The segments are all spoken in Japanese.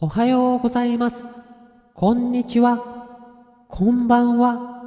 おはようございます。こんにちは。こんばんは。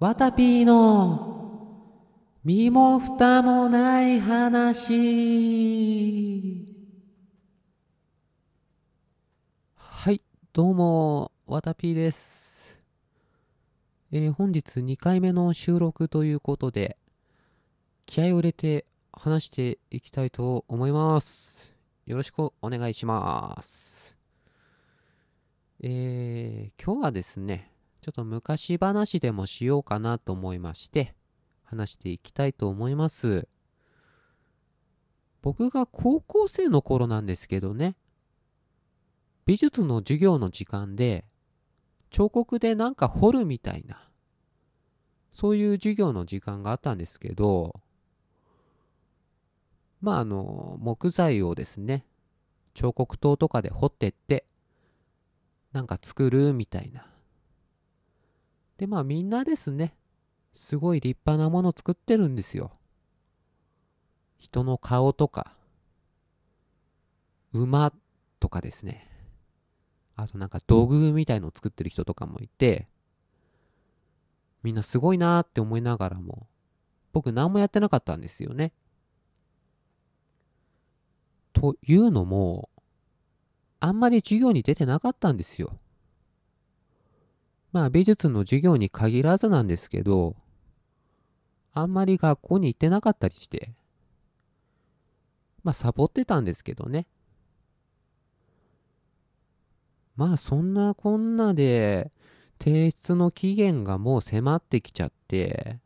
わたぴーの身も蓋もない話。はい、どうも、わたぴーです。えー本日2回目の収録ということで、気合を入れて話していきたいと思います。よろしくお願いします。えー、今日はですね、ちょっと昔話でもしようかなと思いまして、話していきたいと思います。僕が高校生の頃なんですけどね、美術の授業の時間で、彫刻でなんか彫るみたいな、そういう授業の時間があったんですけど、まああの、木材をですね、彫刻刀とかで彫ってって、なんか作るみたいな。で、まあみんなですね、すごい立派なもの作ってるんですよ。人の顔とか、馬とかですね。あとなんか土偶みたいのを作ってる人とかもいて、みんなすごいなーって思いながらも、僕何もやってなかったんですよね。というのも、あんまり授業に出てなかったんですよ。まあ美術の授業に限らずなんですけど、あんまり学校に行ってなかったりして、まあサボってたんですけどね。まあそんなこんなで提出の期限がもう迫ってきちゃって、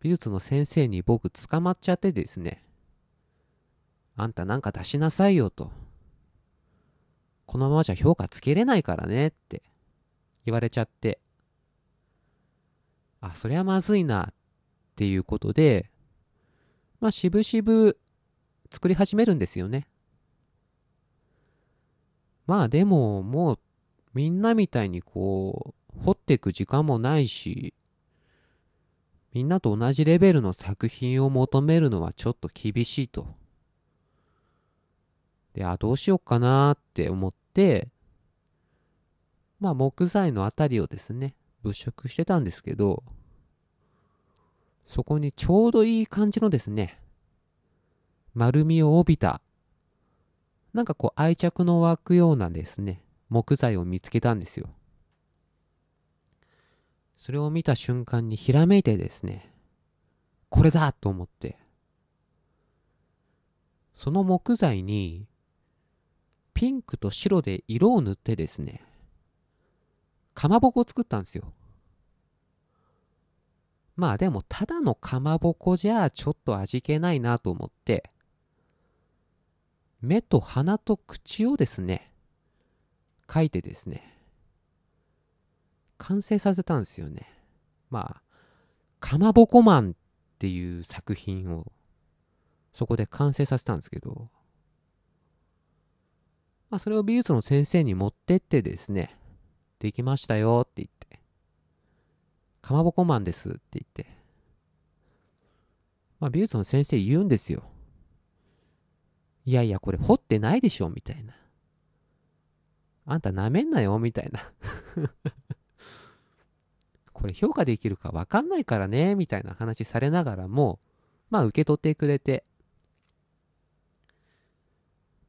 美術の先生に僕捕まっちゃってですね。あんたなんか出しなさいよと。このままじゃ評価つけれないからねって言われちゃって。あ、そりゃまずいなっていうことで、まあ渋々作り始めるんですよね。まあでももうみんなみたいにこう掘っていく時間もないし、みんなと同じレベルの作品を求めるのはちょっと厳しいと。で、あ、どうしようかなって思って、まあ木材のあたりをですね、物色してたんですけど、そこにちょうどいい感じのですね、丸みを帯びた、なんかこう愛着の湧くようなですね、木材を見つけたんですよ。それを見た瞬間にひらめいてですね、これだと思って、その木材にピンクと白で色を塗ってですね、かまぼこを作ったんですよ。まあでもただのかまぼこじゃちょっと味気ないなと思って、目と鼻と口をですね、描いてですね、完成させたんですよね。まあ、かまぼこマンっていう作品をそこで完成させたんですけど、まあそれを美術の先生に持ってってですね、できましたよって言って、かまぼこマンですって言って、まあ美術の先生言うんですよ。いやいや、これ掘ってないでしょみたいな。あんたなめんなよみたいな。これ評価できるかわかんないからねみたいな話されながらも、まあ受け取ってくれて、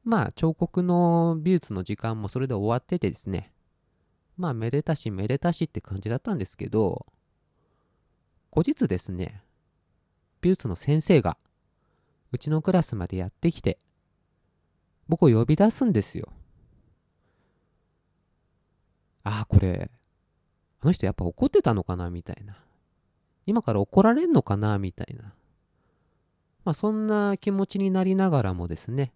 まあ彫刻の美術の時間もそれで終わっててですね、まあめでたしめでたしって感じだったんですけど、後日ですね、美術の先生がうちのクラスまでやってきて、僕を呼び出すんですよ。ああ、これ、あの人やっぱ怒ってたのかなみたいな。今から怒られんのかなみたいな。まあそんな気持ちになりながらもですね、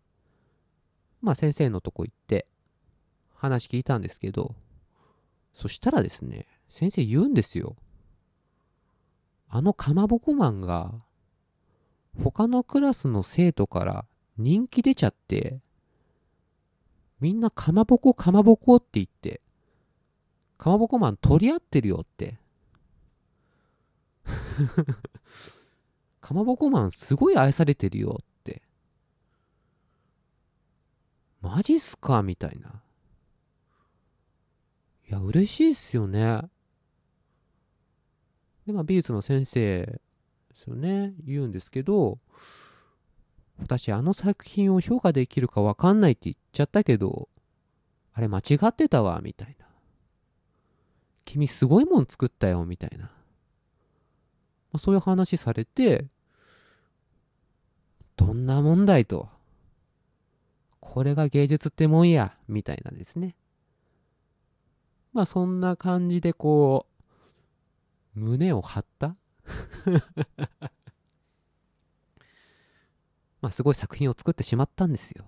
まあ先生のとこ行って話聞いたんですけど、そしたらですね、先生言うんですよ。あのかまぼこマンが他のクラスの生徒から人気出ちゃって、みんなかまぼこかまぼこって言って、かまぼこマン取り合ってるよって。かまぼこマンすごい愛されてるよって。マジっすか？みたいな。いや、嬉しいっすよね。で、まあ、美術の先生ですよね、言うんですけど、私、あの作品を評価できるかわかんないって言っちゃったけど、あれ間違ってたわ、みたいな。君すごいもん作ったよ、みたいな。まあ、そういう話されて、どんな問題と。これが芸術ってもんや、みたいなですね。まあそんな感じでこう、胸を張った まあすごい作品を作ってしまったんですよ。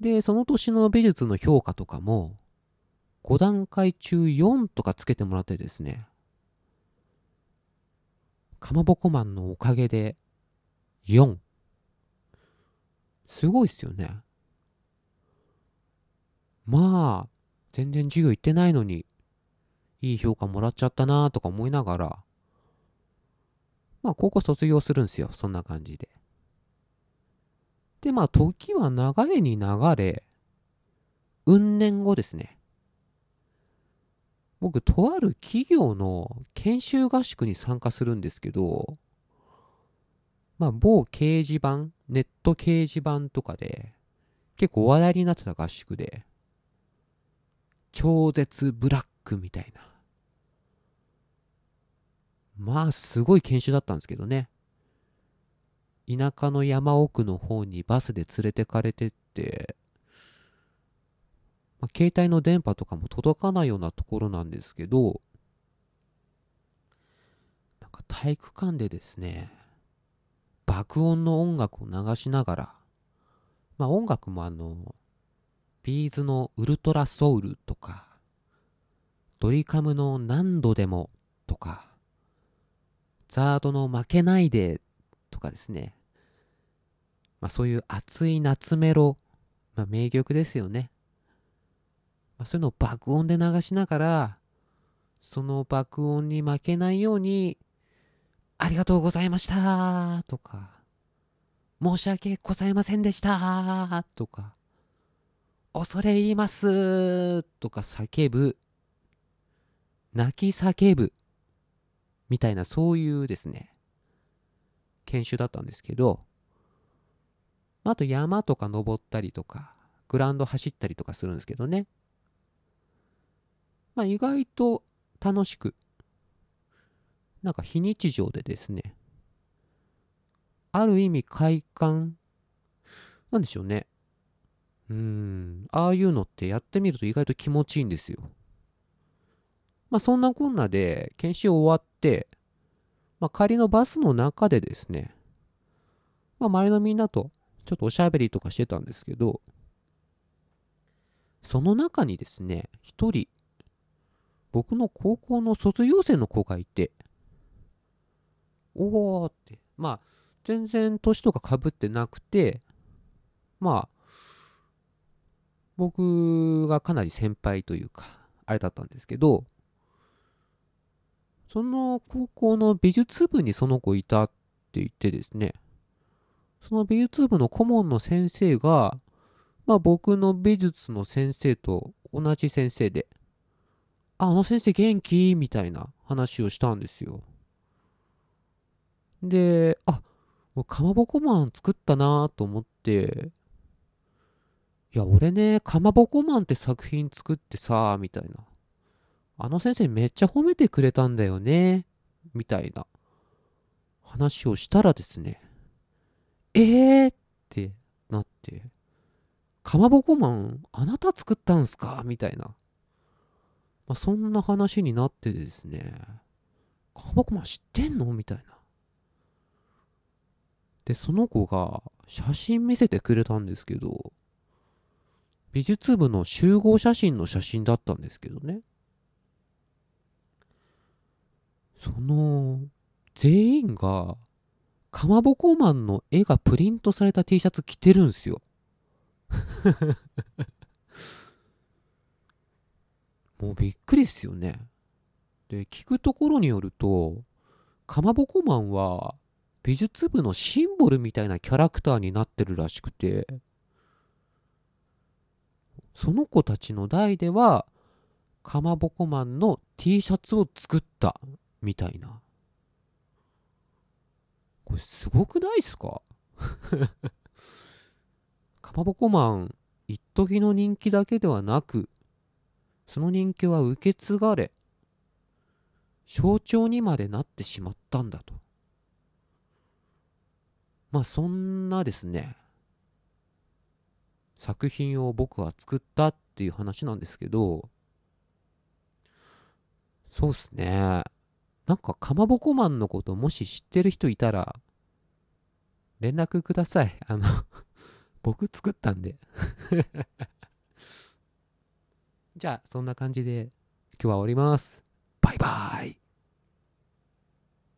で、その年の美術の評価とかも、5段階中4とかつけてもらってですね、かまぼこマンのおかげで4。すごいっすよね。まあ、全然授業行ってないのに、いい評価もらっちゃったなとか思いながら、まあ、高校卒業するんですよ。そんな感じで。で、まあ、時は流れに流れ、運年後ですね。僕、とある企業の研修合宿に参加するんですけど、まあ、某掲示板、ネット掲示板とかで、結構話題になってた合宿で、超絶ブラックみたいな。まあ、すごい研修だったんですけどね。田舎の山奥の方にバスで連れてかれてって、まあ、携帯の電波とかも届かないようなところなんですけど、なんか体育館でですね、爆音の音楽を流しながら、まあ音楽もあの、ビーズのウルトラソウルとか、ドリカムの何度でもとか、ザードの負けないでとかですね。まあそういう熱い夏メロ、まあ名曲ですよね。まあそういうのを爆音で流しながら、その爆音に負けないようにありがとうございました。とか、申し訳ございませんでした。とか、恐れ入ります。とか叫ぶ、泣き叫ぶ、みたいなそういうですね、研修だったんですけど、あと山とか登ったりとか、グラウンド走ったりとかするんですけどね。まあ意外と楽しくなんか非日常でですね、ある意味快感、なんでしょうね。うん、ああいうのってやってみると意外と気持ちいいんですよ。まあそんなこんなで研修終わって、まあ帰りのバスの中でですね、まあ周りのみんなとちょっとおしゃべりとかしてたんですけど、その中にですね、一人、僕の高校の卒業生の子がいて、おおって。まあ、全然年とかかぶってなくて、まあ、僕がかなり先輩というか、あれだったんですけど、その高校の美術部にその子いたって言ってですね、その美術部の顧問の先生が、まあ僕の美術の先生と同じ先生で、あ、あの先生元気？みたいな話をしたんですよ。で、あ、かまぼこマン作ったなと思って、いや、俺ね、かまぼこマンって作品作ってさ、みたいな。あの先生めっちゃ褒めてくれたんだよね、みたいな話をしたらですね、えーってなって、かまぼこマン、あなた作ったんすか？みたいな。まあ、そんな話になってですね、かまぼこマン知ってんの？みたいな。で、その子が写真見せてくれたんですけど、美術部の集合写真の写真だったんですけどね。その、全員が、かまぼこマンの絵がプリントされた T シャツ着てるんすよ。もうびっくりっすよね。で、聞くところによると、かまぼこマンは美術部のシンボルみたいなキャラクターになってるらしくて、その子たちの代ではかまぼこマンの T シャツを作ったみたいな。これすごくないっすか？かまぼこマン一時の人気だけではなくその人気は受け継がれ象徴にまでなってしまったんだと。まあそんなですね作品を僕は作ったっていう話なんですけどそうっすね。なんかかまぼこマンのこともし知ってる人いたら連絡ください。あの 僕作ったんで。じゃあそんな感じで今日は終わります。バイバーイ。